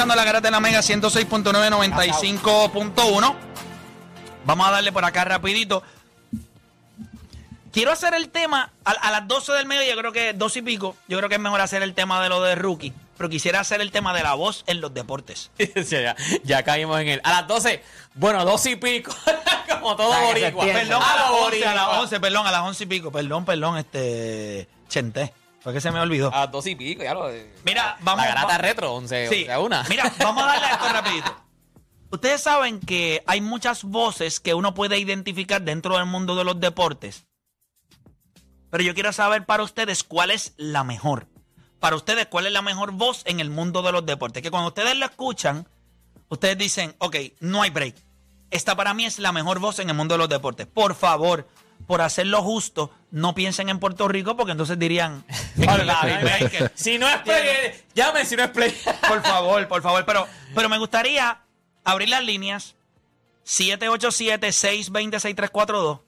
Escuchando la garata de la Mega 106.995.1. Vamos a darle por acá rapidito. Quiero hacer el tema a, a las 12 del medio, yo creo que 12 y pico, yo creo que es mejor hacer el tema de lo de rookie, pero quisiera hacer el tema de la voz en los deportes. Sí, ya, ya caímos en él. A las 12, bueno, 12 y pico. Como todo boricua. Perdón, a las Todo 11, a las boricua. 11, perdón, a las 11 y pico, perdón, perdón, este, chenté, fue que se me olvidó. A 12 y pico, ya lo. Mira, vamos- La garata va- retro, 11, Sí. 11 a una. Mira, vamos a darle a esto rapidito. Ustedes saben que hay muchas voces que uno puede identificar dentro del mundo de los deportes. Pero yo quiero saber para ustedes cuál es la mejor. Para ustedes, cuál es la mejor voz en el mundo de los deportes. Que cuando ustedes lo escuchan, ustedes dicen, ok, no hay break. Esta para mí es la mejor voz en el mundo de los deportes. Por favor, por hacerlo justo, no piensen en Puerto Rico porque entonces dirían, si no es play, llame si no es play. Por favor, por favor. Pero, pero me gustaría abrir las líneas 787-620-6342.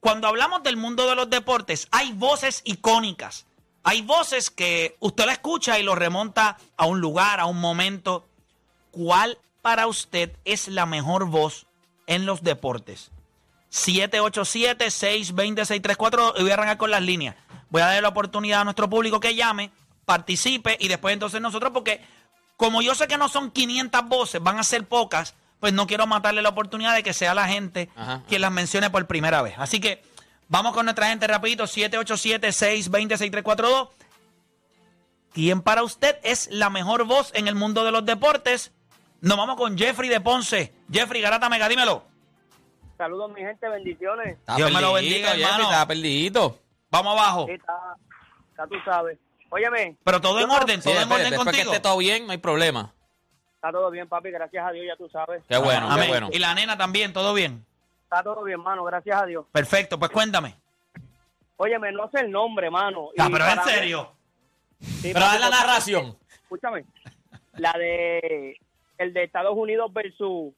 Cuando hablamos del mundo de los deportes, hay voces icónicas. Hay voces que usted la escucha y lo remonta a un lugar, a un momento. ¿Cuál para usted es la mejor voz en los deportes? 787-620-6342. Y voy a arrancar con las líneas. Voy a darle la oportunidad a nuestro público que llame, participe y después entonces nosotros, porque como yo sé que no son 500 voces, van a ser pocas, pues no quiero matarle la oportunidad de que sea la gente Ajá. quien las mencione por primera vez. Así que vamos con nuestra gente rapidito, 787-620-6342. ¿Quién para usted es la mejor voz en el mundo de los deportes? Nos vamos con Jeffrey de Ponce. Jeffrey Garata Mega, dímelo. Saludos, mi gente, bendiciones. Está Dios me lo bendiga, Jeffrey, hermano. Está perdido. Vamos abajo. Sí, está, está, tú sabes. Óyeme, Pero todo en orden, Sí, todo en orden que contigo. esté todo bien, no hay problema. está todo bien, papi, gracias a Dios, ya tú sabes. Qué bueno, Amén. qué bueno. Y la nena también, todo bien. Está todo bien, mano, gracias a Dios. Perfecto, pues cuéntame. Óyeme, no sé el nombre, mano. Ah, y pero en para- serio. Sí, Pero papi, haz la narración. Escúchame. La de... El de Estados Unidos versus...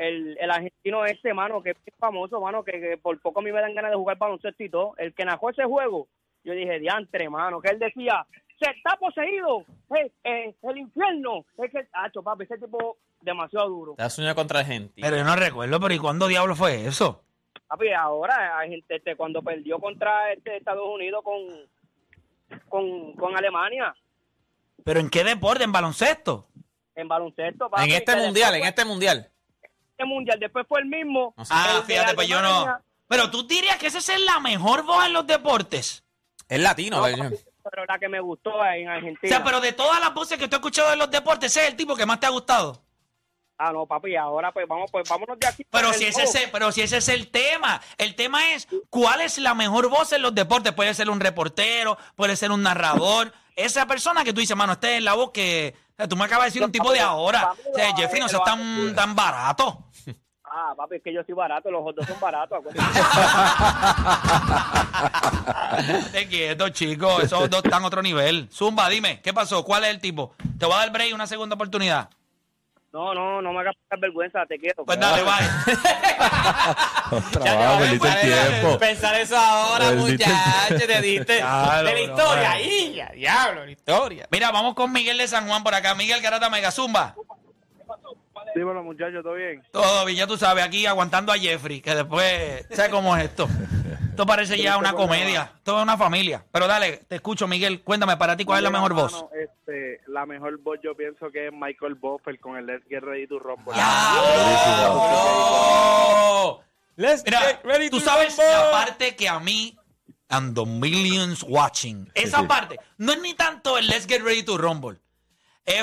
El, el argentino este, mano, que es famoso, mano, que, que por poco a mí me dan ganas de jugar baloncesto y todo. El que nació ese juego, yo dije, diantre, mano, que él decía, se está poseído, eh, eh, el infierno. Es que, hacho, papi, ese tipo demasiado duro. Te has soñado contra Argentina. Pero yo no recuerdo, pero ¿y cuándo diablo fue eso? Papi, ahora, hay gente, este, cuando perdió contra este Estados Unidos con, con, con Alemania ¿Pero en qué deporte? ¿En baloncesto? en baloncesto, papi. En este mundial, después en este mundial. Este mundial, después fue el mismo. No sé. Ah, fíjate, pues yo no. Pero tú dirías que esa es la mejor voz en los deportes. Es latino, papi, pero la que me gustó en O Argentina. sea, pero de todas las voces que tú has escuchado en los deportes, ese es el tipo que más te ha gustado. Ah, no, papi, ahora pues vamos, pues vámonos de aquí. Pero El si, ese, es- pero si ese es el tema, el tema es cuál es la mejor voz en los deportes. Puede ser un reportero, puede ser un narrador. Esa persona que tú dices, mano, esta es la voz que o sea, tú me acabas de decir un tipo de ahora. O sea, Jeffrey, no seas tan, tan barato. Ah, papi, es que yo soy barato, los dos son baratos. acuérdate. Te quieto, chicos. Esos dos están a otro nivel. Zumba, dime, ¿qué pasó? ¿Cuál es el tipo? Te voy a dar break una segunda oportunidad. no, no, no me hagas pasar vergüenza, te quiero. Pues dale, bye. Trabajo, perdiste el tiempo. Pensar eso ahora, Perdiste el muchacho, te diste Claro, de la bro, historia. Ahí, ya, diablo, la historia. Mira, vamos con Miguel de San Juan por acá. Miguel Garata Mega Zumba. Dímelo, muchachos, ¿todo bien? Todo bien, ya tú sabes, aquí aguantando a Jeffrey, que después, ¿sabes cómo es esto? Esto parece ya una comedia, esto es una familia. Pero dale, te escucho, Miguel, cuéntame para ti cuál es la mejor voz. Este, la mejor voz yo pienso que es Michael Buffer con el Let's Get Ready to Rumble. ¡Oh! Let's Mira, get ready tú to sabes rumble. la parte que a mí, and the millions watching, esa sí. parte, no es ni tanto el Let's Get Ready to Rumble.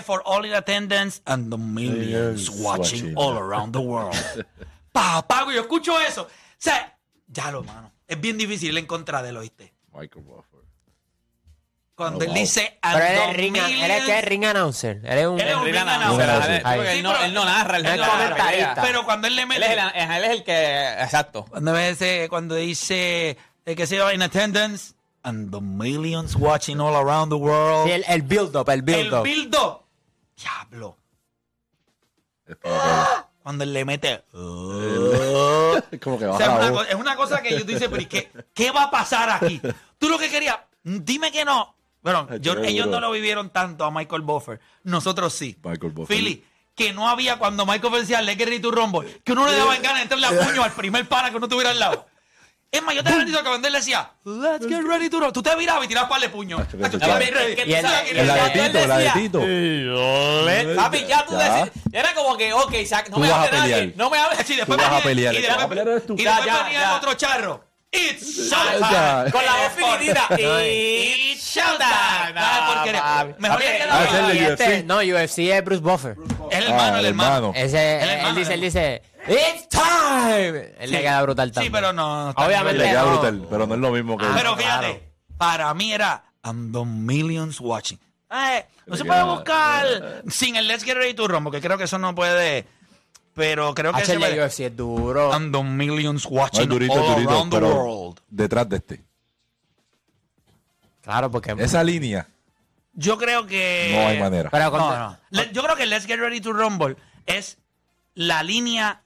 For all in attendance and the millions Millions watching watching. all around the world. Papá, yo escucho eso. O sea, ya lo, mano. Es bien difícil en contra de él, ¿oíste? Michael Buffer. Cuando él dice Pero él es ring, él es que es millions- ring announcer. Él es un. Él es un Ring ring announcer, announcer. Ahí. porque él, no, Sí, pero- él no narra, él No narra, comentarista. pelea. Pero cuando él le Él mete. es, el, él es el que. Exacto. Cuando, dice, cuando dice eh, que se va in attendance and the millions watching all around the world. Sí, el, el build-up, el el build-up. build up. Diablo. Es para Cuando él le mete. Es como que O baja sea, una es una cosa que yo te dice, pero ¿y qué, qué va a pasar aquí? Tú lo que querías, dime que no. Bueno, yo- ellos no lo vivieron tanto a Michael Buffer. Nosotros sí. Michael Buffer. Philly, que no había cuando Michael Buffer decía get ready to rumble, que uno le daba en ganas de entrarle a puño al primer pana que uno tuviera al lado. Es más, yo te garantizo que cuando él decía Let's get ready to rumble, tú te virabas y tirabas para el puño. Macho, que Hacho, tú estoy sabes. ready. Es que tú Y el- ¿Sabes y quién El es? la Ya, de él Tito, la de decía- Tito. Papi, ya tú decías. Era como que, ok, no me vas a hable nadie. pelear. No me hables. Y después Tú vas a venía- pelear. Y El que otro charro. It's showtime. Con la voz finitita. It's showtime. Nada de porquería. papi. Mejor que Ah, es el Y de este, UFC. no, UFC es Bruce Buffer. Es el hermano, Ah, el hermano. Ese, él dice, él dice, It's time. Él le Sí. queda brutal Sí, también. pero no. no está Obviamente. le queda no. brutal, pero no es lo mismo que. Ah, Pero claro. fíjate, para mí era And the millions watching. Eh, no se puede buscar sin el Let's Get Ready to Rumble, porque creo que eso no puede. Pero creo que H, se el de puede. UFC es duro. And the millions No, watching es durito, all durito, around the pero world. detrás de este. Claro, porque... Esa línea, Yo creo que. no hay manera. Pero No, no. Yo creo que Let's Get Ready to Rumble es la línea.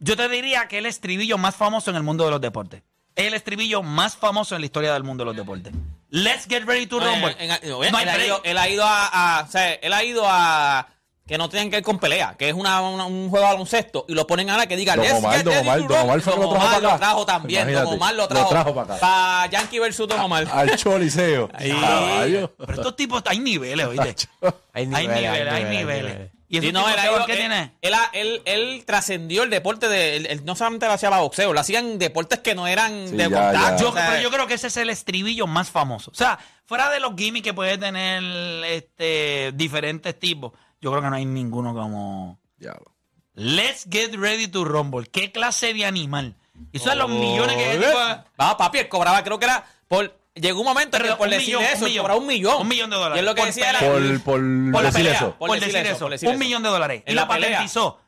Yo te diría que es el estribillo más famoso en el mundo de los deportes. Es el estribillo más famoso en la historia del mundo de los deportes. Let's Get Ready to Rumble. En- en- No él, hay ha ido, él ha ido a, a- o sea, él ha ido a que no tengan que ir con pelea, que es una, una- un juego de baloncesto y lo ponen ahora que diga Don "Let's Omar, get Don ready Omar, to Don Omar rumble". fue que lo Don trajo Omar acá. lo trajo también, Don Imagínate, Omar lo lo trajo, trajo para acá. para Yankee versus Don Omar. Al Choliseo. Pero estos tipos, hay niveles, oíste. Hay Hay niveles, niveles, hay niveles. Y Sí, esos no, él, ha ¿sabes ido- qué él- tiene? él él- él trascendió el deporte de. él- él no solamente lo hacía para boxeo, lo hacían deportes que no eran Sí, de ya. Yo, o sea, pero yo creo que ese es el estribillo más famoso. O sea, fuera de los gimmicks que puede tener este, diferentes tipos, yo creo que no hay ninguno como Diablo. Let's Get Ready to Rumble. ¿Qué clase de animal? Y eso es Oh, los millones que de- Va, papi, él cobraba, creo que era por. Llegó un momento en que por un decir millón, eso, un millón. un millón. Un millón de dólares. Y lo que Por decía pelea. Por, por, por la decir pelea, eso. por, Por decir, decir eso, eso, por decir un eso. millón de dólares. En y la pelea. patentizó.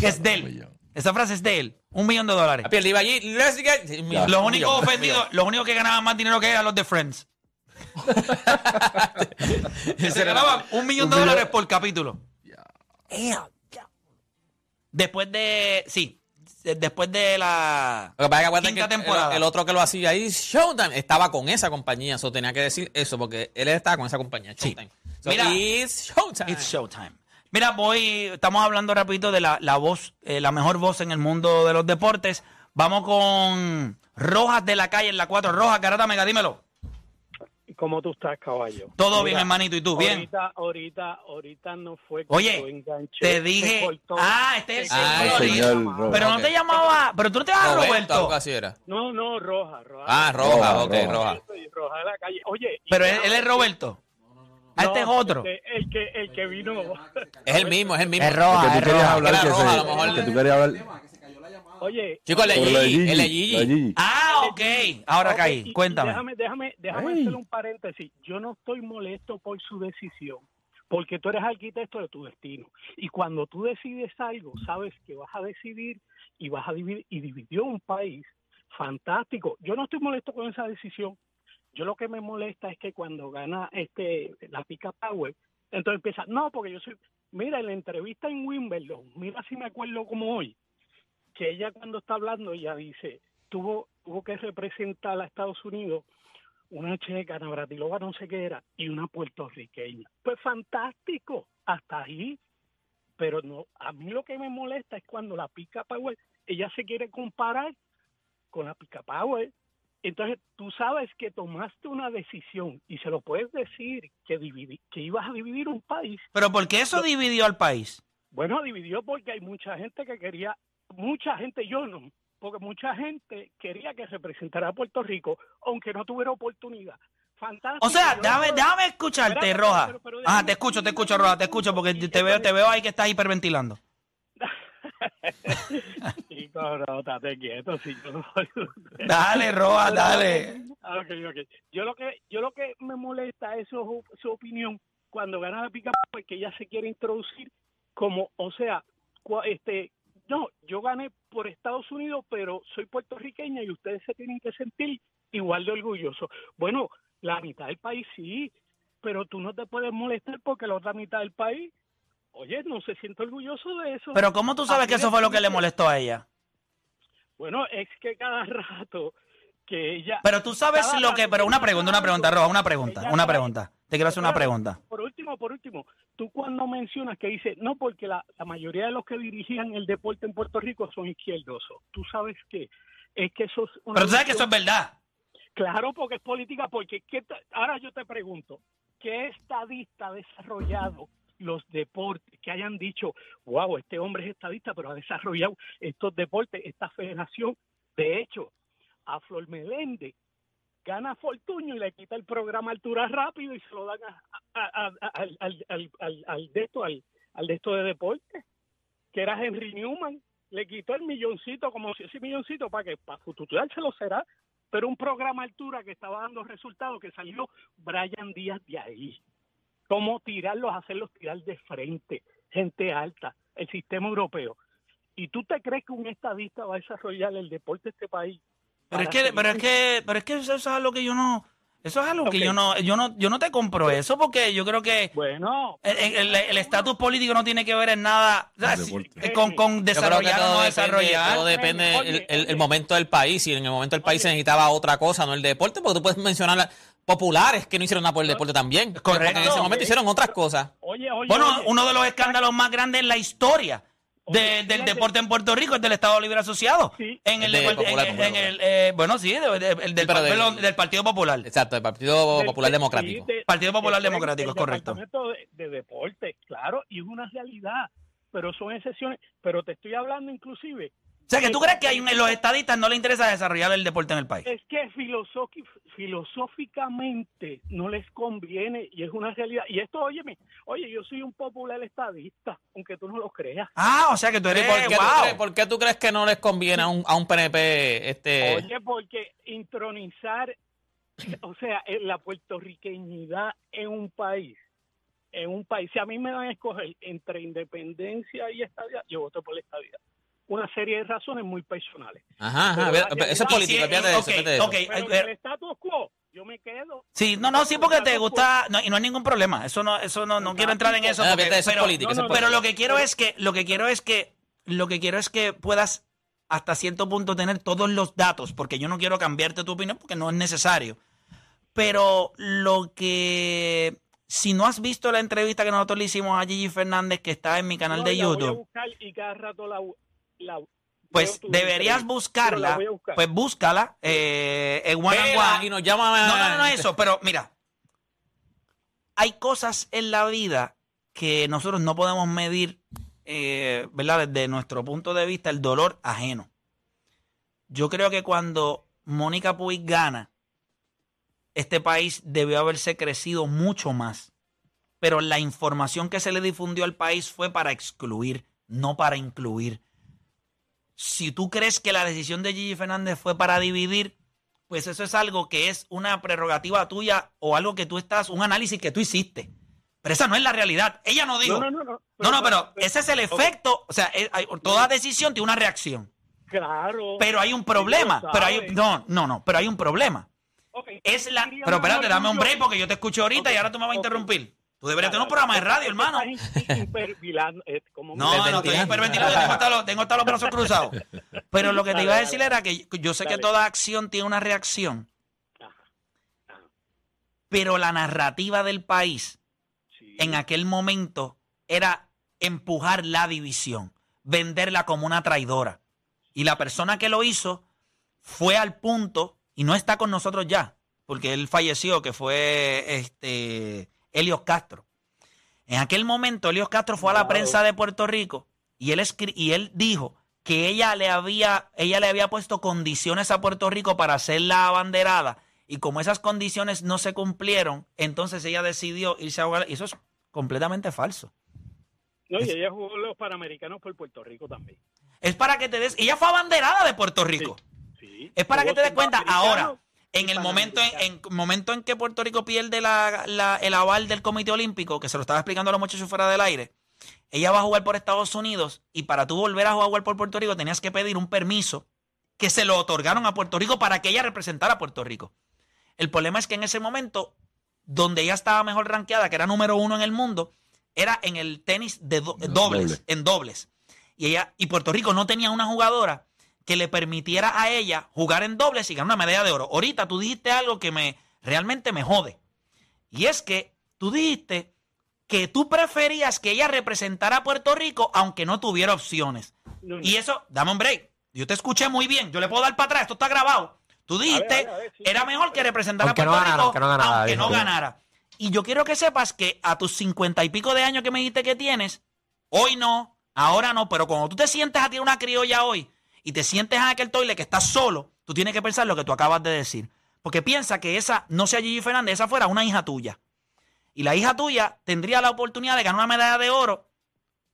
Que es de él. millón. Esa frase es de él. Un millón de dólares. Papi, él iba allí. Let's get. un millón, Los únicos ofendidos, los únicos que ganaban más dinero que él eran los de Friends. Se ganaban un millón de dólares por capítulo. Después de. Sí. Después de la. Lo que pasa es que Quinta que temporada. El, otro que lo hacía ahí, Showtime, estaba con esa compañía. Eso tenía que decir eso porque él estaba con esa compañía, Sí. Showtime. So, Mira, it's Showtime. It's showtime. Mira, voy. Estamos hablando rapidito de la, la voz, eh, la mejor voz en el mundo de los deportes. Vamos con Rojas de la calle en la 4. Rojas, Garata Mega, dímelo. ¿Cómo tú estás, caballo? Todo Mira, bien, hermanito. ¿Y tú? Bien. Ahorita, ahorita, ahorita no fue que Oye, enganché. te dije- cortó. ah, este es el Se Ah, señor. Pero no te llamaba. Pero tú no te llamas Roberto, Roberto. algo así era. No, no, Roja, Roja. Ah, Roja, Roja, ok, Roja. Roja. Roja de la calle. Oye. Pero él, él es Roberto. Ah, este es No, otro. este, el, que, el que vino. Es el mismo, es el mismo. Es roja, que tú querías hablar, que, roja, se- a lo mejor. el que tú querías hablar. Oye. Chicos, el Gigi, el. Gigi. Ah, ok. Ahora ok, caí. y- Cuéntame. Déjame, déjame, déjame hacer un paréntesis. Yo no estoy molesto por su decisión. Porque tú eres arquitecto de tu destino. Y cuando tú decides algo, sabes que vas a decidir y vas a dividir. Y dividió un país fantástico. Yo no estoy molesto con esa decisión. Yo lo que me molesta es que cuando gana este la pica Power, entonces empieza, no, porque yo soy, mira, en la entrevista en Wimbledon, mira si me acuerdo como hoy, que ella cuando está hablando, ella dice, tuvo, tuvo que representar a Estados Unidos una checa, Navratilova no sé qué era, y una puertorriqueña. Pues fantástico, hasta ahí. Pero no, a mí lo que me molesta es cuando la pica Power, ella se quiere comparar con la pica Power. Entonces, tú sabes que tomaste una decisión y se lo puedes decir que, dividi- que ibas a dividir un país. Pero ¿por qué eso dividió al país? Bueno, dividió porque hay mucha gente que quería, mucha gente, yo no, porque mucha gente quería que representara a Puerto Rico, aunque no tuviera oportunidad. Fantástico. O sea, déjame, déjame escucharte, Roja. pero- pero Ajá, déjame te escucho, te escucho, Roja, te escucho, porque te veo, te veo ahí que estás hiperventilando. Chico, no, estate quieto, si yo no soy usted. Dale, Roa, dale. Yo lo que, yo lo que me molesta es su, su opinión cuando gana la pica porque ella se quiere introducir como, o sea, este, no, yo gané por Estados Unidos, pero soy puertorriqueña y ustedes se tienen que sentir igual de orgullosos. Bueno, la mitad del país sí, pero tú no te puedes molestar porque la otra mitad del país, oye, no se siente orgulloso de eso. Pero ¿cómo tú sabes que eso fue lo que le molestó a ella? Bueno, es que cada rato que ella... Pero tú sabes lo que... Pero una pregunta, una pregunta, Roa, una pregunta, una pregunta. Te quiero hacer una pregunta. Por último, por último, tú cuando mencionas que dice, no, porque la, la mayoría de los que dirigían el deporte en Puerto Rico son izquierdosos. Tú sabes que es que eso es una Pero tú sabes que eso es verdad. Claro, porque es política, porque ¿qué ahora yo te pregunto, ¿qué estadista ha desarrollado los deportes que hayan dicho, wow, este hombre es estadista, pero ha desarrollado estos deportes, esta federación? De hecho, a Flor Meléndez gana Fortuño y le quita el programa Altura Rápido y se lo dan al, al, al, al- de esto, al, de esto de deporte, que era Henry Newman. Le quitó el milloncito, como si ese milloncito, para que para lo será, pero un programa altura que estaba dando resultados, que salió Brian Díaz de ahí. Cómo tirarlos, hacerlos tirar de frente, gente alta, el sistema europeo. ¿Y tú te crees que un estadista va a desarrollar el deporte de este país? Pero es que, pero es que, pero es que eso es algo que yo no... Eso es algo que yo no, yo no, yo no te compro eso porque yo creo que Bueno, el- el el estatus político no tiene que ver en nada o sea, Con con, desarrollar o todo no depende, desarrollar. todo depende el, el- momento del país. Si en el momento del país se necesitaba otra cosa, no el deporte, porque tú puedes mencionar la- populares que no hicieron nada por el deporte también. Correcto. En ese momento hicieron otras cosas. oye, oye. Bueno, oye, uno de los escándalos más grandes en la historia de- del deporte en Puerto Rico es del Estado Libre Asociado. Sí. En el, El de en- Popular, en- Popular, en el, eh, bueno, sí, de- de- el del, del- del Partido Popular. Exacto, el Partido del- Popular sí, Democrático. de- Partido Popular del- Democrático, del correcto. De, de deporte, claro, y es una realidad, pero son excepciones. Pero te estoy hablando inclusive O sea, que tú crees que hay un- los estadistas no les interesa desarrollar el deporte en el país. Es que filosóficamente no les conviene y es una realidad. Y esto, óyeme, oye, yo soy un popular estadista, aunque tú no lo creas. Ah, o sea que tú ¿Y eres, ¿Por qué, tú wow. crees, por qué tú crees que no les conviene a un, a un PNP este Oye, porque intronizar, o sea, la puertorriqueñidad en un país, en un país, si a mí me dan a escoger entre independencia y estadía, yo voto por la estadía. Una serie de razones muy personales. Ajá, ajá, Pero ve- la eso es político, Sí, olvídate de eso, ok, olvídate de eso. ok. Pero en el status quo, yo me quedo. Sí, no, no, sí, porque te gusta, no, y no hay ningún problema. Eso no, eso no, no quiero entrar en eso. Ah, porque- fíjate, eso es pero, político, pero lo que quiero es que, lo que quiero es que, lo que quiero es que puedas hasta cierto punto tener todos los datos, porque yo no quiero cambiarte tu opinión porque no es necesario. Pero lo que, si no has visto la entrevista que nosotros le hicimos a Gigi Fernández, que está en mi canal No, de la voy a YouTube, buscar y cada rato la, la- pues deberías buscarla. voy a buscar. Pues búscala eh, en One and One. y nos llama No, no, no, no eso, pero mira, hay cosas en la vida que nosotros no podemos medir, eh, ¿verdad? Desde nuestro punto de vista, el dolor ajeno. Yo creo que cuando Mónica Puig gana, este país debió haberse crecido mucho más. Pero la información que se le difundió al país fue para excluir, no para incluir. Si tú crees que la decisión de Gigi Fernández fue para dividir, pues eso es algo que es una prerrogativa tuya o algo que tú estás, un análisis que tú hiciste. Pero esa no es la realidad. Ella no dijo. No, no, no. No, no, pero ese es el efecto. O sea, hay- toda decisión tiene una reacción. Claro. Pero hay un problema. Pero hay, no, no, no. Pero hay un problema. Ok, Es la. Pero espérate, dame un break porque yo te escucho ahorita y ahora tú me vas a interrumpir. Tú deberías tener un programa de radio, hermano. eh, como No, no, estoy Hiperventilando. Tengo hasta, los, tengo hasta los brazos cruzados. Pero lo que te iba a decir era que yo sé que toda acción tiene una reacción, pero la narrativa del país en aquel momento era empujar la división, venderla como una traidora. Y la persona que lo hizo fue al punto, y no está con nosotros ya, porque él falleció, que fue este Helios Castro. En aquel momento, Helios Castro fue a la Wow. prensa de Puerto Rico y él, y él dijo que ella le, había, ella le había puesto condiciones a Puerto Rico para hacer la abanderada. Y como esas condiciones no se cumplieron, entonces ella decidió irse a ahogar. Y eso es completamente falso. No, y ella jugó los Panamericanos por Puerto Rico también. Es para que te des. Ella fue abanderada de Puerto Rico. Sí. Es para que te des cuenta ahora, en el momento en, en momento en que Puerto Rico pierde la- la- el aval del Comité Olímpico, que se lo estaba explicando a los muchachos fuera del aire, ella va a jugar por Estados Unidos y para tú volver a jugar por Puerto Rico tenías que pedir un permiso que se lo otorgaron a Puerto Rico para que ella representara a Puerto Rico. El problema es que en ese momento, donde ella estaba mejor rankeada, que era número uno en el mundo, era en el tenis de do- dobles, doble. en dobles. Y ella, y Puerto Rico no tenía una jugadora que le permitiera a ella jugar en dobles y ganar una medalla de oro. Ahorita tú dijiste algo que me realmente me jode. Y es que tú dijiste que tú preferías que ella representara a Puerto Rico aunque no tuviera opciones. No, no. Y eso, dame un break. Yo te escuché muy bien. Yo le puedo dar para atrás. Esto está grabado. Tú dijiste, a ver, a ver, sí. era mejor que representara Aunque a no Puerto ganara, Rico aunque no ganara, aunque dijo. no ganara. Y yo quiero que sepas que a tus cincuenta y pico de años que me dijiste que tienes, hoy no, ahora no, pero cuando tú te sientes a ti una criolla hoy y te sientes en aquel toile que estás solo, tú tienes que pensar lo que tú acabas de decir. Porque piensa que esa no sea Gigi Fernández, esa fuera una hija tuya. Y la hija tuya tendría la oportunidad de ganar una medalla de oro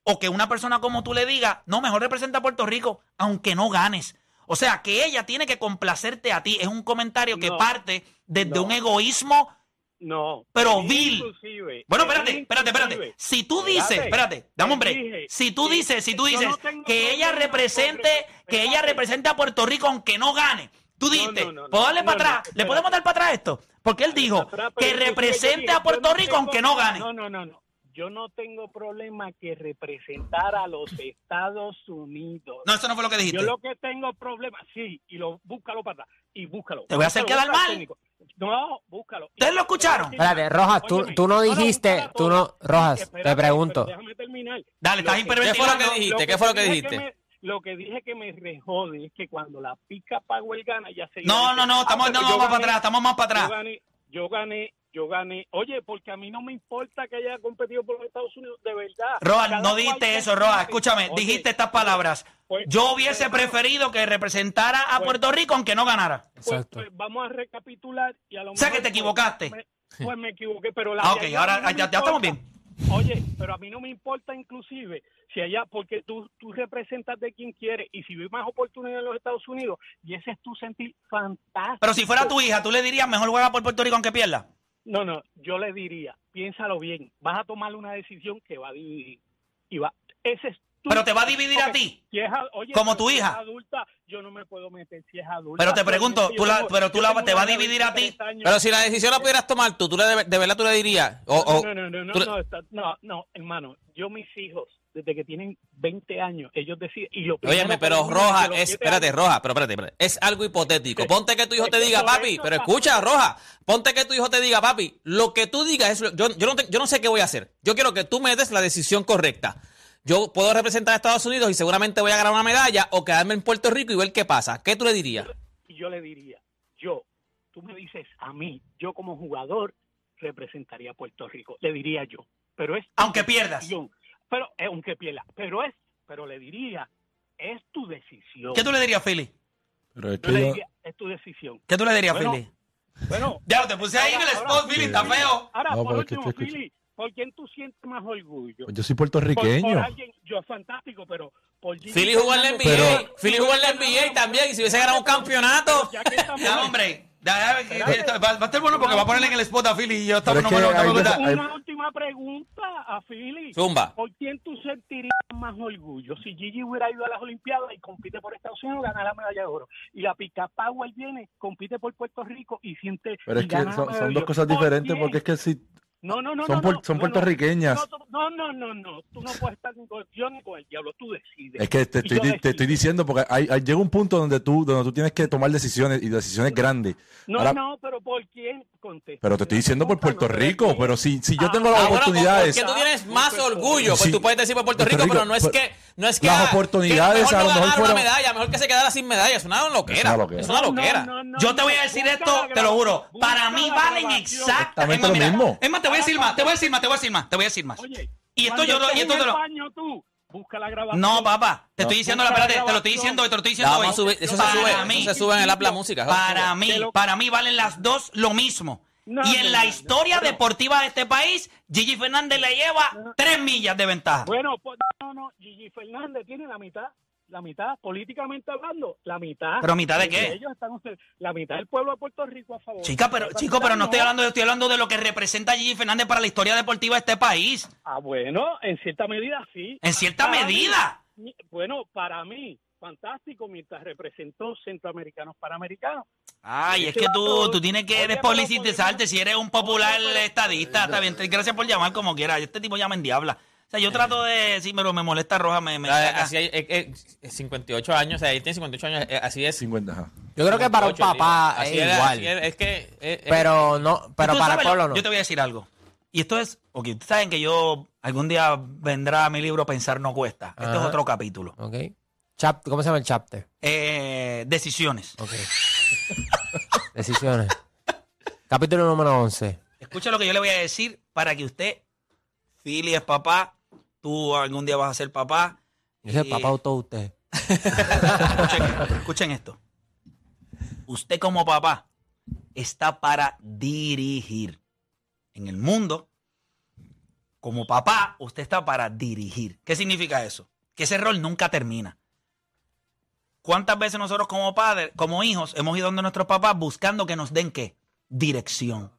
o que una persona como tú le diga, no, mejor representa a Puerto Rico, aunque no ganes. O sea, que ella tiene que complacerte a ti. Es un comentario que parte desde no. un egoísmo. No. Pero vil. Bueno, espérate, espérate, espérate. Si tú dices, Espérate, dame un te break. dije Si tú dices, si tú dices no que ella represente, que ella represente a Puerto Rico aunque no gane. Tú dijiste, no. ¿puedo darle para atrás? ¿Le podemos dar para atrás esto? Porque él dijo Atrás, que represente dije, a Puerto Rico tengo- aunque no gane. No, no, no, no. Yo no tengo problema que representar a los Estados Unidos. No, eso no fue lo que dijiste. Yo lo que tengo problema, sí, y lo búscalo para atrás, y búscalo. Te voy a hacer quedar mal. técnico. No, búscalo. ¿Ustedes lo escucharon? Espérate, Rojas, tú- Óyeme, tú no dijiste- tú no-. Rojas, Espérate, te pregunto. Déjame terminar. Dale, estás hiperventilando. ¿Qué fue lo que dijiste? ¿Qué fue lo que dije dijiste? me- lo que dije que me rejode es que cuando la pica Power gana ya se No, no, no, estamos, no, no, más para atrás, estamos más para Yo atrás. gané, yo gané, yo gané. Oye, porque a mí no me importa que haya competido por los Estados Unidos, de verdad. Cada no dijiste eso, piense. Escúchame, Oye, dijiste estas palabras. pues- Yo hubiese pues, preferido que representara a pues- Puerto Rico aunque no ganara. Pues, Exacto. pues vamos a recapitular y a lo O sea, mejor, que te pues, equivocaste. me- Pues me equivoqué, pero la Ah, ok, ahora no ya, ya estamos bien. Oye, pero a mí no me importa inclusive si allá, porque tú, tú representas de quien quieres y si ves más oportunidades en los Estados Unidos y ese es tu sentir fantástico. Pero si fuera tu hija, ¿tú le dirías mejor juega por Puerto Rico aunque pierda? No, no, yo le diría, piénsalo bien, vas a tomar una decisión que va a dividir. Y va, ese es tu- Pero te va a dividir a ti. si es a- oye, Como tu si hija. es adulta, yo no me puedo meter si es adulta. Pero te pregunto, tú la- tengo- pero tú la- te va a dividir a ti. 23 años. Pero si la decisión la pudieras tomar tú, ¿tú le de, de verdad tú le dirías? O, no, no, no, no, no, está- no, no, hermano, yo mis hijos, desde que tienen 20 años, ellos deciden, y lo primero Óyeme, pero Roja, es, espérate, años- Roja, pero espérate, espérate, es algo hipotético. Sí. Ponte que tu hijo Es te diga, papi, pero escucha, Roja, ponte que tu hijo te diga, papi, lo que tú digas es, lo- yo, yo, no te- yo no sé qué voy a hacer. Yo quiero que tú me des la decisión correcta. Yo puedo representar a Estados Unidos y seguramente voy a ganar una medalla o quedarme en Puerto Rico y ver qué pasa. ¿Qué tú le dirías? Y yo le diría, yo, tú me dices a mí, yo como jugador representaría a Puerto Rico, le diría yo. Pero es Aunque pierdas. decisión. Pero eh, aunque pierda, pero es, pero le diría, es tu decisión. ¿Qué tú le dirías, Philly? Pero es Yo le diría, es tu decisión. ¿Qué tú le dirías, Bueno, Philly? Bueno, Ya, te puse ahí en el ahora- spot, Philly, está feo. ahora No, por es que último. Philly, ¿por quién tú sientes más orgullo? yo soy Por, por puertorriqueño. alguien, yo fantástico, pero por Philly jugó en la NBA, Philly jugó en la NBA también y si hubiese ganado un campeonato. Ya que estamos- Ya, hombre. Va, va a estar bueno porque va a ponerle en el spot a Philly y yo Pero estamos es no, que no, no me gusta. veces- Una última pregunta a Philly. Zumba. ¿Por quién tú sentirías más orgullo? Si Gigi hubiera ido a las Olimpiadas y compite por Estados Unidos, gana la medalla de oro. Y la Pica Power viene, compite por Puerto Rico y siente. Pero es y que son, son de dos cosas ¿Por diferentes quién? porque es que si No, no, no. son no, no, son no, puertorriqueñas. No, no, no, no. Tú no puedes estar ni con Dios ni con el diablo. Tú decides. Es que te estoy, te estoy diciendo porque hay, hay- llega un punto donde tú, donde tú tienes que tomar decisiones y decisiones grandes. No, Ahora- no, pero ¿por quién? Contesta. Pero te estoy diciendo por Puerto Rico, pero si, si yo Ah, tengo las Ah, bueno, oportunidades, porque tú tienes más orgullo, pues Sí. tú puedes decir por Puerto, Rico, pero no es que no es que las oportunidades que mejor a no lo mejor ganar una fueron- medalla, mejor que se quedara sin medalla, es una loquera. Es una loquera. Es una No, loquera. no, no, Yo te voy a no. decir esto, te lo juro. Para mí valen exactamente lo mismo. Es más, te voy a decir más, te voy a decir más, te voy a decir más, te voy a decir más. Oye, Y esto yo lo- y esto te lo- baño tú, busca la grabación. No, papá, te estoy diciendo la Busca la verdad, te lo estoy diciendo hoy, te lo estoy diciendo hoy. subir, eso se Para sube, mí, eso se sube en el app la música. Para mí, lo- para mí valen las dos lo mismo. No, y en no, la no, historia no. deportiva de este país, Gigi Fernández le lleva tres millas de ventaja. Bueno, pues no, no, Gigi Fernández tiene la mitad, la mitad, políticamente hablando, la mitad. ¿Pero mitad de qué? Ellos están la mitad del pueblo de Puerto Rico a favor. Chica, pero, chico, pero no estoy hablando, de- estoy hablando de lo que representa Gigi Fernández para la historia deportiva de este país. Ah, bueno, en cierta medida sí. En cierta Para medida. mí- bueno, para mí, fantástico mientras representó centroamericanos panamericanos. Ay, es que tú, tú tienes que despolitizarte si eres un popular estadista. Está bien, gracias por llamar como quieras. Este tipo llama en diabla. Sea, yo trato de, sí, pero me molesta roja, me, me Ah. Así hay, eh, eh, 58 años, o sea, él tiene 58 años, eh, así es. 50, ajá. Yo creo que para un 58, papá es Así era, igual. así era, es que... eh, eh, Pero no, pero ¿Tú para sabes no. Yo te voy a decir algo. Y esto es, ok, ustedes saben que yo algún día vendrá mi libro Pensar no cuesta. Este es Ajá. otro capítulo. Ok. Chap- ¿Cómo se llama el chapter? Eh, decisiones. Ok. Decisiones. Capítulo número 11. Escucha lo que yo le voy a decir para que usted, Philly es papá, tú algún día vas a ser papá. Soy y- papá de todos ustedes. escuchen, escuchen esto. Usted como papá está para dirigir. En el mundo, como papá, usted está para dirigir. ¿Qué significa eso? Que ese rol nunca termina. ¿Cuántas veces nosotros como padres, como hijos, hemos ido donde nuestros papás buscando que nos den qué? Dirección.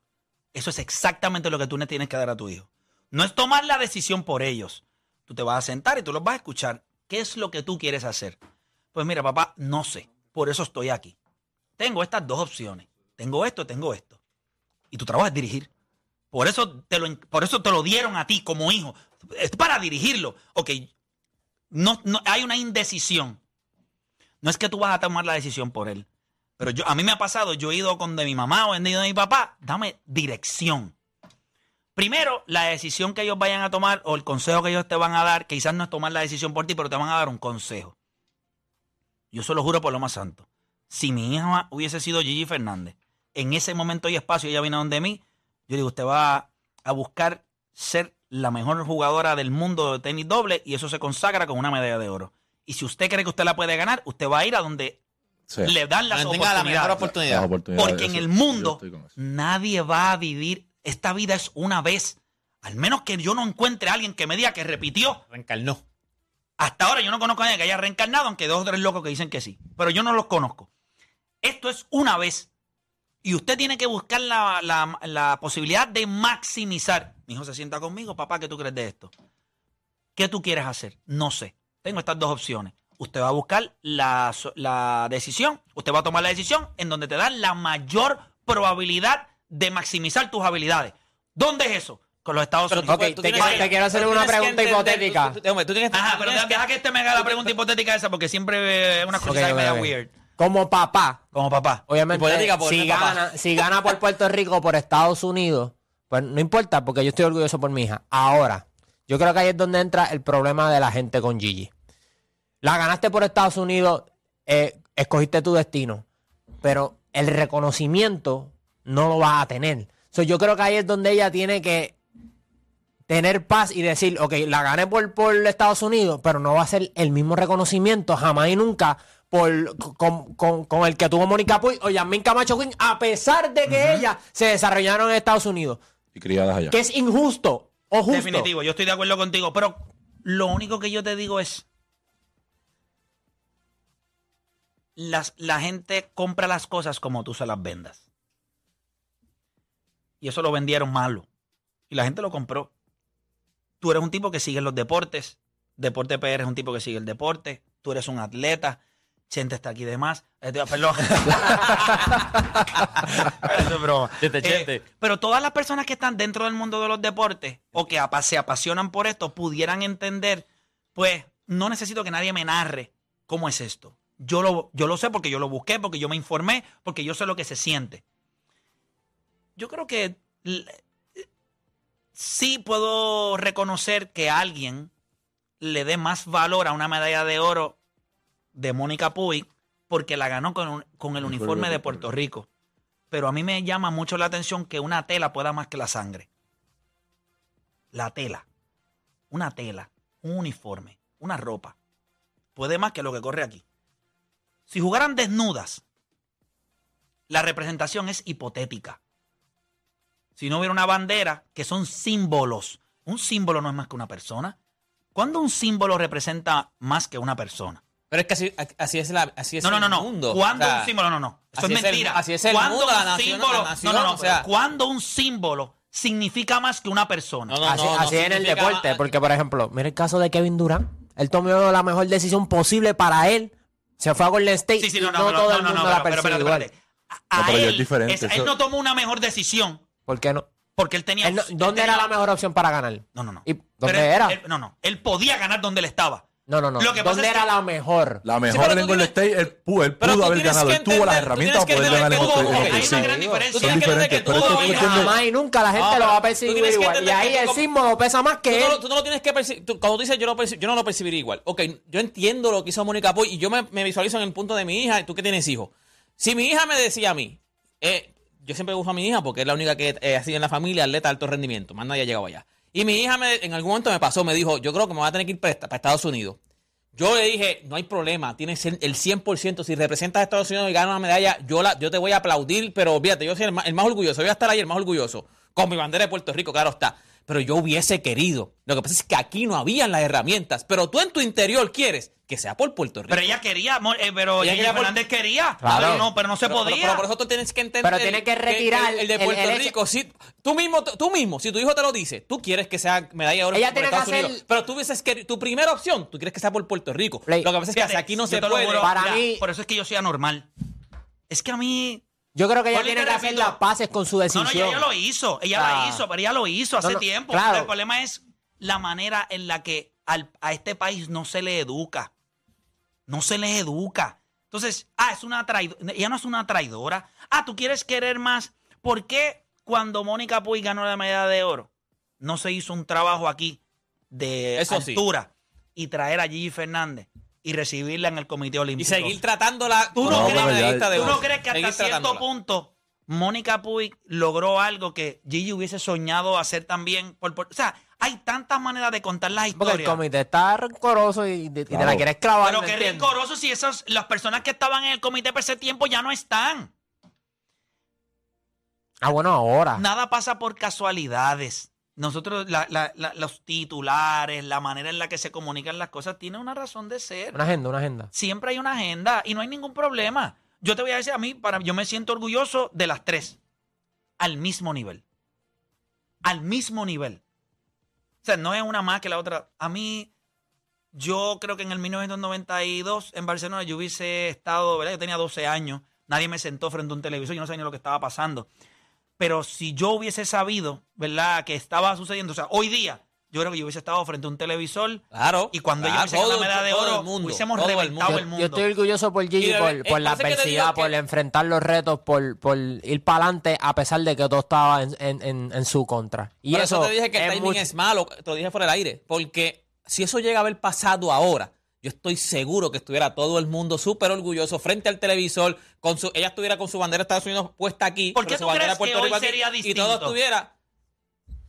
Eso es exactamente lo que tú le tienes que dar a tu hijo. No es tomar la decisión por ellos. Tú te vas a sentar y tú los vas a escuchar. ¿Qué es lo que tú quieres hacer? Pues mira, papá, no sé. Por eso estoy aquí. Tengo estas dos opciones. Tengo esto, tengo esto. Y tu trabajo es dirigir. Por eso te lo, por eso te lo dieron a ti como hijo. Es para dirigirlo. Ok. No, no, hay una indecisión. No es que tú vas a tomar la decisión por él. Pero yo, a mí me ha pasado, yo he ido con de mi mamá o he ido de mi papá, dame dirección. Primero, la decisión que ellos vayan a tomar o el consejo que ellos te van a dar, quizás no es tomar la decisión por ti, pero te van a dar un consejo. Yo se lo juro por lo más santo. Si mi hija hubiese sido Gigi Fernández, en ese momento y espacio ella vino donde mí, yo digo, usted va a buscar ser la mejor jugadora del mundo de tenis doble y eso se consagra con una medalla de oro. Y si usted cree que usted la puede ganar, usted va a ir a donde Sí. le dan las la mejor oportunidades. oportunidad. Las oportunidades, Porque en el mundo nadie va a vivir, esta vida es una vez. Al menos que yo no encuentre a alguien que me diga que repitió. Reencarnó. Hasta ahora yo no conozco a nadie que haya reencarnado, aunque dos o tres locos que dicen que sí. Pero yo no los conozco. Esto es una vez. Y usted tiene que buscar la, la- la posibilidad de maximizar. Mi hijo se sienta conmigo, papá, ¿qué tú crees de esto? ¿Qué tú quieres hacer? No sé. Tengo estas dos opciones. Usted va a buscar la, la decisión, usted va a tomar la decisión en donde te dan la mayor probabilidad de maximizar tus habilidades. ¿Dónde es eso? Con los Estados Pero Unidos. Ok, tú te quiero- te quiero hacer una que pregunta entender- hipotética. tú- tú- hombre, tú tienes que- Ajá, tú pero deja, que- que este me haga la pregunta hipotética esa, porque siempre es una Ok, cosa ok, media ok. weird. Como papá, Como papá. obviamente, si papá. gana, si gana por Puerto Rico o por Estados Unidos, pues no importa, porque yo estoy orgulloso por mi hija. Ahora, yo creo que ahí es donde entra el problema de la gente con Gigi. La ganaste por Estados Unidos, eh, escogiste tu destino, pero el reconocimiento no lo vas a tener. So, yo creo que ahí es donde ella tiene que tener paz y decir, ok, la gané por, por Estados Unidos, pero no va a ser el mismo reconocimiento jamás y nunca por, con, con- con el que tuvo Mónica Puy o Yasmin Camacho Quinn, a pesar de que ellas se desarrollaron en Estados Unidos. Y criadas allá. Que es injusto o justo. Definitivo, yo estoy de acuerdo contigo, pero lo único que yo te digo es, las, la gente compra las cosas como tú se las vendas. Y eso lo vendieron malo. Y la gente lo compró. Tú eres un tipo que sigue los deportes. Deporte PR es un tipo que sigue el deporte. Tú eres un atleta. Chente está aquí de más. Eh, perdón. Eso es broma. Chente, Eh, pero todas las personas que están dentro del mundo de los deportes o que apa- se apasionan por esto pudieran entender, pues no necesito que nadie me narre cómo es esto. Yo lo, yo lo sé porque yo lo busqué, porque yo me informé, porque yo sé lo que se siente. Yo creo que sí puedo reconocer que alguien le dé más valor a una medalla de oro de Mónica Puig porque la ganó con, un- con el uniforme de Puerto Rico. Pero a mí me llama mucho la atención que una tela pueda más que la sangre. La tela. Una tela, un uniforme, una ropa. Puede más que lo que corre aquí. Si jugaran desnudas, la representación es hipotética. Si no hubiera una bandera, que son símbolos. Un símbolo no es más que una persona. ¿Cuándo un símbolo representa más que una persona? Pero es que así, así es, la, así es No, no, no, el no. mundo. ¿Cuándo O sea, un símbolo? No, no. Eso así es es el- mentira. así es el ¿Cuándo mundo, la un nación, símbolo? la nación, no, no, no. o sea- ¿Cuándo un símbolo significa más que una persona? No, no, así no, no así es en el deporte, porque por ejemplo, mira el caso de Kevin Durant. Él tomó la mejor decisión posible para él. Se fue a Golden State. Sí, sí, no, no, no no, todo no, el no, mundo no, la pero, pero, igual. A, ya es él, diferente, es- él no tomó una mejor decisión ¿Por qué no? porque él tenía... Él no- él ¿Dónde tenía- era la mejor opción para ganar? No, no, no. ¿Y Pero dónde él- era? él- no, no. Él podía ganar donde él estaba. no, no, no. Lo que pasa ¿Dónde es era que- la mejor? La mejor pero en Golden tienes- State, él pudo, él Pero pudo tú haber tienes ganado. que Él tuvo las tú herramientas tienes para que poder ganar en entender Golden que Hay State. una Sí. gran diferencia. Tú Son tienes que entender diferentes, que pero es tú que no es cuestión de- Jamás y nunca la gente No, lo va a pero tú percibir tienes que igual. Y entender que ahí tú el como- símbolo pesa más que Tú no, él. lo- tú no lo tienes que percibir. Cuando tú dices yo, no perci- yo no lo percibiría igual. Ok, yo entiendo lo que hizo Mónica Poy y yo me, me visualizo en el punto de mi hija. y Tú que tienes hijos. Si mi hija me decía a mí, eh, yo siempre uso a mi hija porque es la única que eh, ha sido en la familia atleta de alto rendimiento. Más nadie ha llegado allá. Y mi hija me- en algún momento me pasó, me dijo, yo creo que me voy a tener que ir para, para Estados Unidos. Yo le dije, no hay problema, tienes el el 100%. Si representas a Estados Unidos y ganas una medalla, yo, la, te voy a aplaudir, pero olvídate, yo soy el más, el más orgulloso. Voy a estar ahí el más orgulloso. Con mi bandera de Puerto Rico, claro está. Pero yo hubiese querido. Lo que pasa es que aquí no habían las herramientas. Pero tú en tu interior quieres que sea por Puerto Rico. Pero ella quería, eh, pero Ella quería por- quería. Claro. Pero no, pero no se Pero- podía. Pero, por eso tú tienes que entender. Pero tiene que retirar el, el de el- Puerto el hecho- Rico. Si, tú mismo, tú mismo, si tu hijo te lo dice, tú quieres que sea medalla de oro Ella por tiene que Estados hacer- Unidos. Pero tú dices que tu primera opción, tú quieres que sea por Puerto Rico. Play. Lo que pasa es que Fíjate, aquí no se puede. juro, Para mira, mí- Por eso es que yo soy anormal. Es que a mí. Yo creo que ella tiene que hacer las paces con su No, decisión. no, ella, ella lo hizo. Ella Ah. la hizo, pero ella lo hizo hace No, no, tiempo. claro. El problema es la manera en la que al- a este país no se le educa. No se le educa. Entonces, ah, es una traidora. Ella no es una traidora. Ah, tú quieres querer más. ¿Por qué cuando Mónica Puig ganó la medalla de oro no se hizo un trabajo aquí de Eso sí. altura y traer a Gigi Fernández y recibirla en el Comité Y Olímpico? seguir tratándola ¿Tú como no, una crees, ya- tú no crees que hasta cierto tratándola. punto Mónica Puig logró algo que Gigi hubiese soñado hacer también? Por, por- o sea, hay tantas maneras de contar las Porque el historias. comité está rencoroso y, de- y te la quieres clavar. Pero ¿me qué rencoroso si esas, las personas que estaban en el comité por ese tiempo ya no están. Ah, bueno, ahora. Nada pasa por casualidades. Nosotros, la- la- la- los titulares, la manera en la que se comunican las cosas, tiene una razón de ser. Una agenda, una agenda. Siempre hay una agenda y no hay ningún problema. Yo te voy a decir a mí, para, yo me siento orgulloso de las tres. Al mismo nivel. Al mismo nivel. O sea, no es una más que la otra. A mí, yo creo que en el 1992 en Barcelona yo hubiese estado, ¿verdad? Yo tenía 12 años. Nadie me sentó frente a un televisor. Yo no sabía ni lo que estaba pasando. Pero si yo hubiese sabido, ¿verdad? Que estaba sucediendo. O sea, hoy día, yo creo que yo hubiese estado frente a un televisor. Claro. Y cuando claro, ella hubiese la medalla de oro, el mundo, hubiésemos el reventado mundo. el mundo. Yo estoy orgulloso por Gigi, por, por la adversidad, que- por enfrentar los retos, por, por ir para adelante a pesar de que todo estaba en, en- en- en su contra. Y Por eso, eso te dije que el es timing mucho- es malo, te lo dije fuera del aire, porque si eso llega a haber pasado ahora, yo estoy seguro que estuviera todo el mundo súper orgulloso frente al televisor, con su, ella estuviera con su bandera de Estados Unidos puesta aquí, ¿Por qué pero su tú bandera crees de Puerto que hoy Rico aquí, sería y todo distinto? estuviera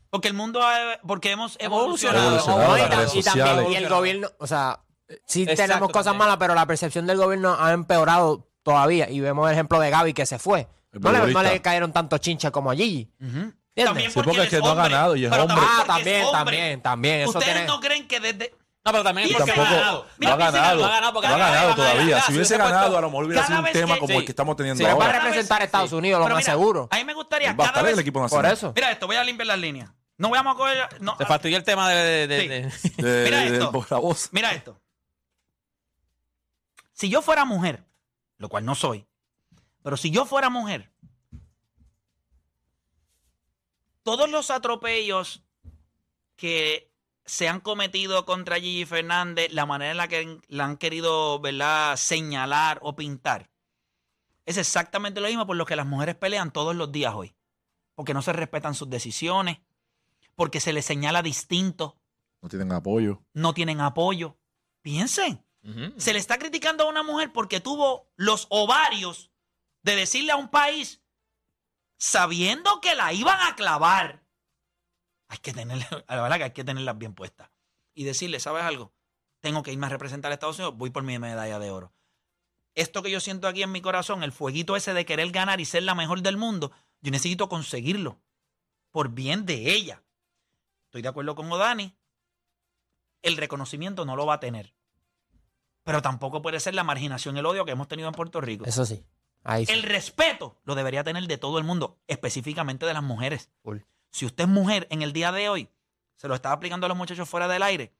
Porque el mundo, ha- porque hemos Evolucionado. evolucionado. Evolucionado, No, y, también y el gobierno, o sea, sí Exacto, tenemos cosas también. malas, pero la percepción del gobierno ha empeorado todavía. Y vemos el ejemplo de Gaby que se fue. No le, no le cayeron tantos chinches como a Gigi. También Sí, porque, porque él es que no ha ganado y es pero hombre. también Ah, porque es también, hombre. también, también. Eso Ustedes tiene... no creen que desde... No, pero también porque tampoco- ha ganado. No ha ganado. no ha ganado, porque No ha ganado, todavía. Si hubiese ganado, a lo mejor hubiera sido un tema que- como sí. el que estamos teniendo ahora. para representar a Estados Unidos, lo Pero más mira, seguro. A mí me gustaría va a cada vez... el equipo Por nacional. eso. Mira esto, voy a limpiar las líneas. No voy a coger... No, Te fastidió el tema de... de- Sí. de- De- Mira de- esto. por la voz. Mira esto. Si yo fuera mujer, lo cual no soy, pero si yo fuera mujer, todos los atropellos que se han cometido contra Gigi Fernández, la manera en la que la han querido ¿verdad? señalar o pintar, es exactamente lo mismo por lo que las mujeres pelean todos los días hoy. Porque no se respetan sus decisiones, porque se les señala distinto, No tienen apoyo. no tienen apoyo. Piensen. Se le está criticando a una mujer porque tuvo los ovarios de decirle a un país, sabiendo que la iban a clavar, hay que tener, la verdad que hay que tenerlas bien puestas. Y decirle, ¿sabes algo? Tengo que irme a representar a Estados Unidos, voy por mi medalla de oro. Esto que yo siento aquí en mi corazón, el fueguito ese de querer ganar y ser la mejor del mundo, yo necesito conseguirlo. por bien de ella. Estoy de acuerdo con Odani. El reconocimiento no lo va a tener. Pero tampoco puede ser la marginación el odio que hemos tenido en Puerto Rico. Eso sí. Ahí sí. El respeto lo debería tener de todo el mundo, específicamente de las mujeres. Si usted es mujer en el día de hoy, se lo estaba aplicando a los muchachos fuera del aire.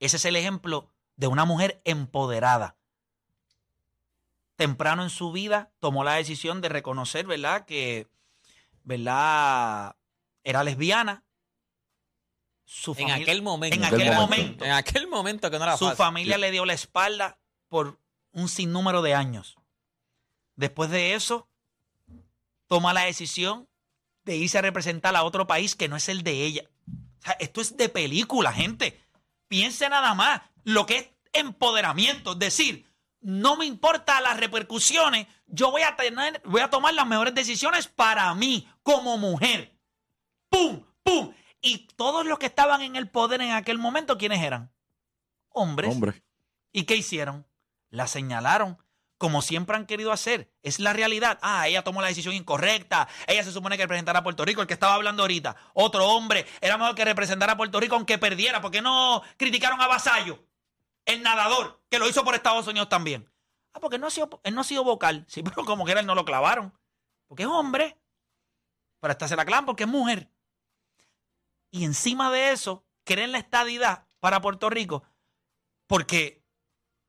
Ese es el ejemplo de una mujer empoderada. Temprano en su vida tomó la decisión de reconocer, ¿verdad? Que, ¿verdad? Era lesbiana. Su En aquel momento. En aquel aquel momento. momento. En aquel momento que no era Su fácil. familia le dio la espalda por un sinnúmero de años. Después de eso, toma la decisión de irse a representar a otro país que no es el de ella. O sea, esto es de película, gente. Piense nada más lo que es empoderamiento. Es decir, no me importa las repercusiones, yo voy a tener, voy a tomar las mejores decisiones para mí como mujer. ¡Pum! ¡Pum! Y todos los que estaban en el poder en aquel momento, ¿quiénes eran? Hombres. Hombre. ¿Y qué hicieron? La señalaron, como siempre han querido hacer. Es la realidad. Ah, ella tomó la decisión incorrecta. Ella se supone que representará a Puerto Rico, el que estaba hablando ahorita. Otro hombre era mejor que representara a Puerto Rico aunque perdiera. ¿Por qué no criticaron a Vasallo? El nadador, que lo hizo por Estados Unidos también. Ah, porque no ha sido, él no ha sido vocal. Sí, pero como que era, él no lo clavaron. Porque es hombre. Pero esta se la clavan porque es mujer. Y encima de eso, creen la estadidad para Puerto Rico porque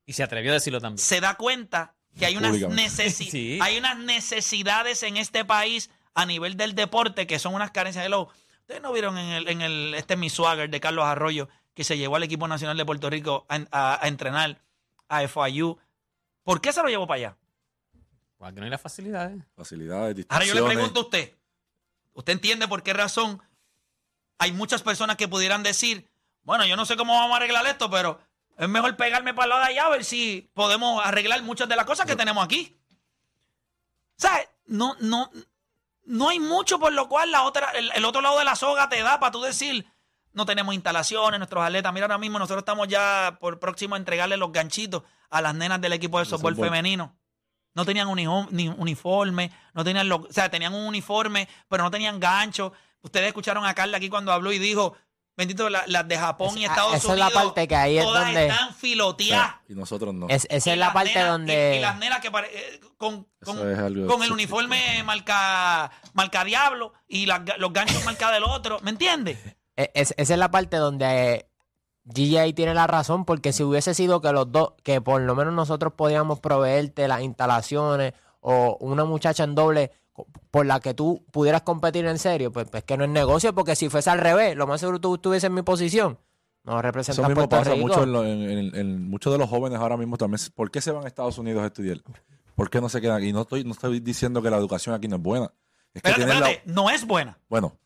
Y se atrevió a decirlo también. se da cuenta que hay unas, necesi- Sí. hay unas necesidades en este país a nivel del deporte que son unas carencias. Hello, Ustedes no vieron en el, en el este Mi Swagger de Carlos Arroyo que se llevó al equipo nacional de Puerto Rico a, a- a entrenar a FIU. ¿Por qué se lo llevó para allá? Porque no hay las facilidades. Facilidades, Ahora yo le pregunto a usted, ¿usted entiende por qué razón hay muchas personas que pudieran decir, bueno, yo no sé cómo vamos a arreglar esto, pero es mejor pegarme para el lado de allá a ver si podemos arreglar muchas de las cosas que tenemos aquí? ¿Sabes? No, no, no hay mucho por lo cual la otra, el, el otro lado de la soga te da para tú decir, no tenemos instalaciones, nuestros atletas. Mira, ahora mismo nosotros estamos ya por próximo a entregarle los ganchitos a las nenas del equipo de softball femenino. No tenían ni uniforme, no tenían lo- o sea, tenían un uniforme, pero no tenían gancho. Ustedes escucharon a Carla aquí cuando habló y dijo, bendito, la- las de Japón y Es- Estados esa es la Unidos, parte que ahí es todas donde- están filoteadas. Y nosotros no. Es- esa Y es la parte nenas- donde. Y, y las nenas que pare- eh, con, con, Eso es algo con el uniforme marca, marca diablo y los ganchos marca del otro. ¿Me entiendes? E- es- esa es la parte donde GJ tiene la razón, porque si hubiese sido que los dos, que por lo menos nosotros podíamos proveerte las instalaciones o una muchacha en doble por la que tú pudieras competir en serio, pues, pues que no es negocio, porque si fuese al revés, lo más seguro tú estuviese en mi posición, no Eso representas mismo Puerto pasa Rico. mucho en, lo- en- en- en muchos de los jóvenes ahora mismo también. ¿Por qué se van a Estados Unidos a estudiar? ¿Por qué no se quedan aquí? No estoy, no estoy diciendo que la educación aquí no es buena. Es que Espérate, la- no es buena. Bueno,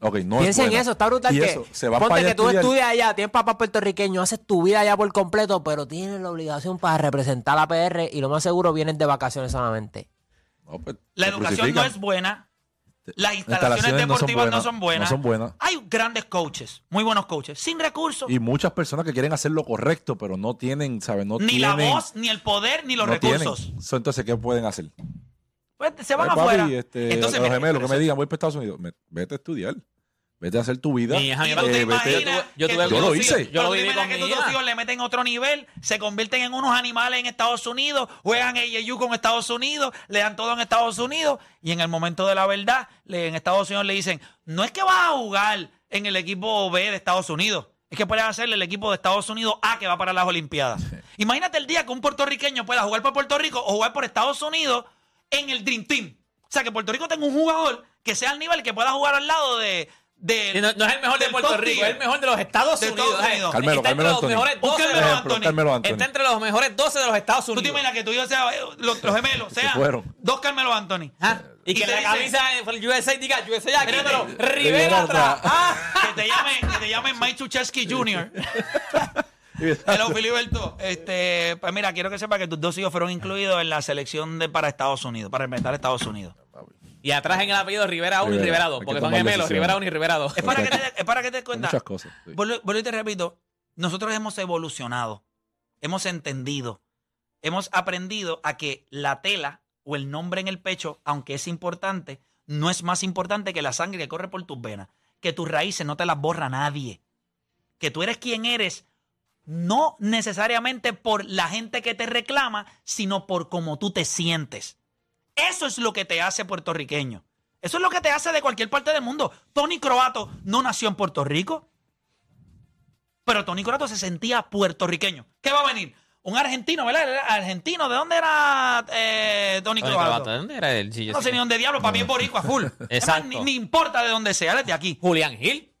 ok, no Piensa es en eso, está brutal Y que eso, se van ponte para que tú estudiar. estudias allá, tienes papá puertorriqueño, haces tu vida allá por completo, pero tienes la obligación para representar a la PR y lo más seguro vienes de vacaciones solamente. No, pues, La educación no es buena. Las instalaciones, instalaciones no son deportivas no son buenas. no son buenas. Hay grandes coaches, muy buenos coaches, sin recursos. Y muchas personas que quieren hacer lo correcto, pero no tienen, ¿sabes? No ni tienen, la voz, ni el poder, ni los no recursos. tienen. Entonces, ¿qué pueden hacer? Pues se van Ay, papi, afuera. este, Entonces, a los gemelos que me digan, voy para Estados Unidos. Me- vete a estudiar. Vete a hacer tu vida. Mi hija, Y tú te Eh, vete- imaginas yo que tuve Yo lo hice. Yo lo tú te viví imaginas con que mi tus dos hija. hijos le meten otro nivel, se convierten en unos animales en Estados Unidos, juegan AAU con Estados Unidos, le dan todo en Estados Unidos y en el momento de la verdad, le- en Estados Unidos le dicen, no es que vas a jugar en el equipo B de Estados Unidos, es que puedes hacerle el equipo de Estados Unidos A que va para las Olimpiadas. Imagínate el día que un puertorriqueño pueda jugar por Puerto Rico o jugar por Estados Unidos en el Dream Team. O sea, que Puerto Rico tenga un jugador que sea al nivel que pueda jugar al lado de... de no, no es el mejor de del Puerto Rico, es el mejor de los Estados De Unidos. Unidos. Carmelo, Está entre Carmelo los Anthony. mejores Un 12 de Carmelo los- Ejemplo, Anthony. Carmelo Anthony. Está entre los mejores 12 de los Estados ¿Tú te Unidos. imaginas que tú y yo sea, eh, los, los gemelos sean fueron. dos Carmelo Anthony? Ah, Y Y que te la camisa en el USA diga USA aquí, pero Rivera atrás. Ah, Que te llamen, que te llamen Mike Chuchesky Jr. Hello, Filiberto. Este, pues mira, quiero que sepa que tus dos hijos fueron incluidos en la selección de para Estados Unidos, para representar a Estados Unidos. Y atrás en el apellido Rivera 1 y Rivera. Rivera Hay 2, que porque son gemelos, decisiones. Rivera 1 y Rivera 2. Es para que te, es para que te Hay cuenta. muchas cosas. sí. Vuelvo, vuelvo y te repito, nosotros hemos evolucionado, hemos entendido, hemos aprendido a que la tela o el nombre en el pecho, aunque es importante, no es más importante que la sangre que corre por tus venas, que tus raíces no te las borra nadie, que tú eres quien eres, no necesariamente por la gente que te reclama, sino por cómo tú te sientes. Eso es lo que te hace puertorriqueño. Eso es lo que te hace de cualquier parte del mundo. Tony Croato no nació en Puerto Rico, pero Tony Croato se sentía puertorriqueño. ¿Qué va a venir? Un argentino, ¿verdad? Argentino. ¿De dónde era eh, Tony, Tony Croato? Croato, ¿de dónde era él? Sí, No sé ni dónde diablo, para mí es boricua full. Exacto. ni, ni importa de dónde sea, él es de aquí. Julián Gil.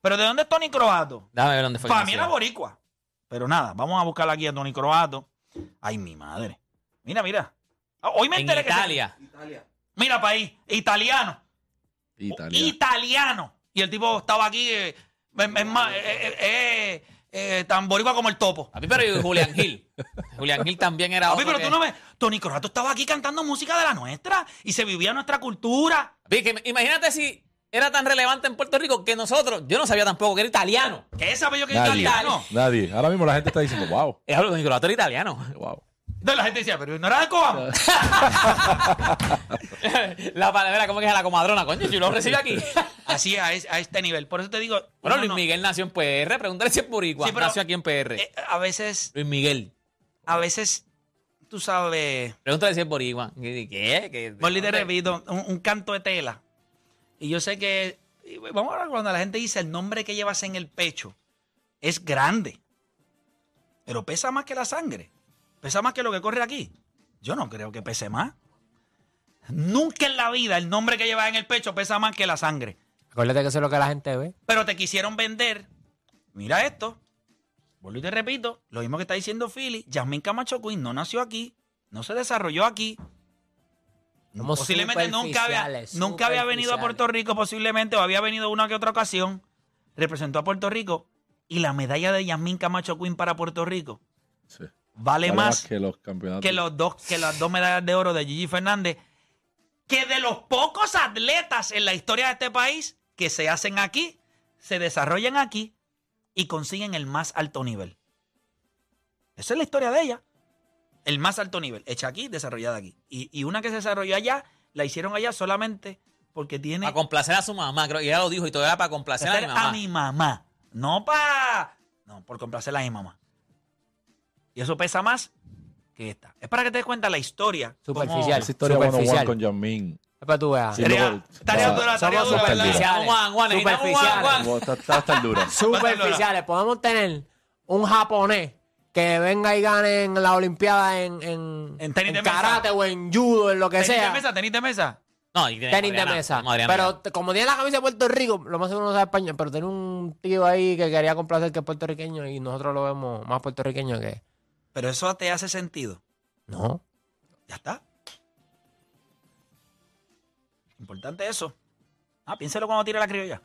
Pero ¿de dónde es Tony Croato? Ver dónde fue. Para mí era boricua. Pero nada, vamos a buscar aquí a Tony Croato. Ay, mi madre. Mira, mira. Ah, Hoy me En enteré que se- Italia. Mira ahí, italiano. Italia. Italiano. Y el tipo estaba aquí, eh, es, es más, eh, eh, eh, eh, tan boricua como el topo. A mí, pero Julián Gil. Julián Gil también era Papi, otro pero tú que- no me. Tony Croato estaba aquí cantando música de la nuestra y se vivía nuestra cultura. Papi, que imagínate si era tan relevante en Puerto Rico que nosotros, yo no sabía tampoco que era italiano. ¿Qué sabía yo que Nadie. italiano? Nadie. Ahora mismo la gente está diciendo, wow. Es algo que era italiano. Wow. Entonces la gente decía, pero no era de Coamo. la palabra, ¿cómo que es la comadrona? Coño, yo lo recibo aquí. Así a, es- a este nivel. Por eso te digo. Bueno, Luis no- Miguel nació en PR. Pregúntale si es boricua. Sí, pero- nació aquí en PR. eh, a veces, Luis Miguel. a veces, tú sabes. Pregúntale si es boricua. ¿Qué? ¿Qué? ¿Qué? Volví te repito, un, un canto de tela. Y yo sé que. Vamos a hablar cuando la gente dice el nombre que llevas en el pecho es grande. Pero pesa más que la sangre. Pesa más que lo que corre aquí. Yo no creo que pese más. Nunca en la vida el nombre que llevas en el pecho pesa más que la sangre. Acuérdate que eso es lo que la gente ve. Pero te quisieron vender. Mira esto. Vuelvo y te repito. Lo mismo que está diciendo Philly. Jasmine Camacho Queen no nació aquí. No se desarrolló aquí. Somos posiblemente nunca había, nunca había venido a Puerto Rico, posiblemente, o había venido una que otra ocasión. Representó a Puerto Rico. Y la medalla de Jasmine Camacho Queen para Puerto Rico Sí. Vale, Vale más que los campeonatos. que los dos, que las dos medallas de oro de Gigi Fernández, que de los pocos atletas en la historia de este país que se hacen aquí, se desarrollan aquí y consiguen el más alto nivel. Esa es la historia de ella. El más alto nivel, hecha aquí, desarrollada aquí. Y, y una que se desarrolló allá, la hicieron allá solamente porque tiene Para complacer a su mamá, creo. Y ella lo dijo y todo era para complacer a mi mamá. a mi mamá. No para. No, por complacer a mi mamá. Y eso pesa más que esta. Es para que te des cuenta la historia. Superficial. Esa historia one Superficial. con Yamin. Es para tú veas. Estaría va- dura, superficiales. Juan, Juan, necesitamos Juan, Superficiales. Juan. Está, está, está dura. Superficiales. Podemos tener un japonés que venga y gane en la Olimpiada en, en, En tenis de mesa. karate o en judo, en lo que ¿Tenis de sea. mesa? ¿Tenis de mesa? No, y Tenis de mesa. Adriana. Pero como tiene la camisa de Puerto Rico, lo más seguro no sabe español, pero tiene un tío ahí que quería complacer que es puertorriqueño y nosotros lo vemos más puertorriqueño que. Pero eso te hace sentido. No. Ya está. Importante eso. Ah, piénselo cuando tire la criolla.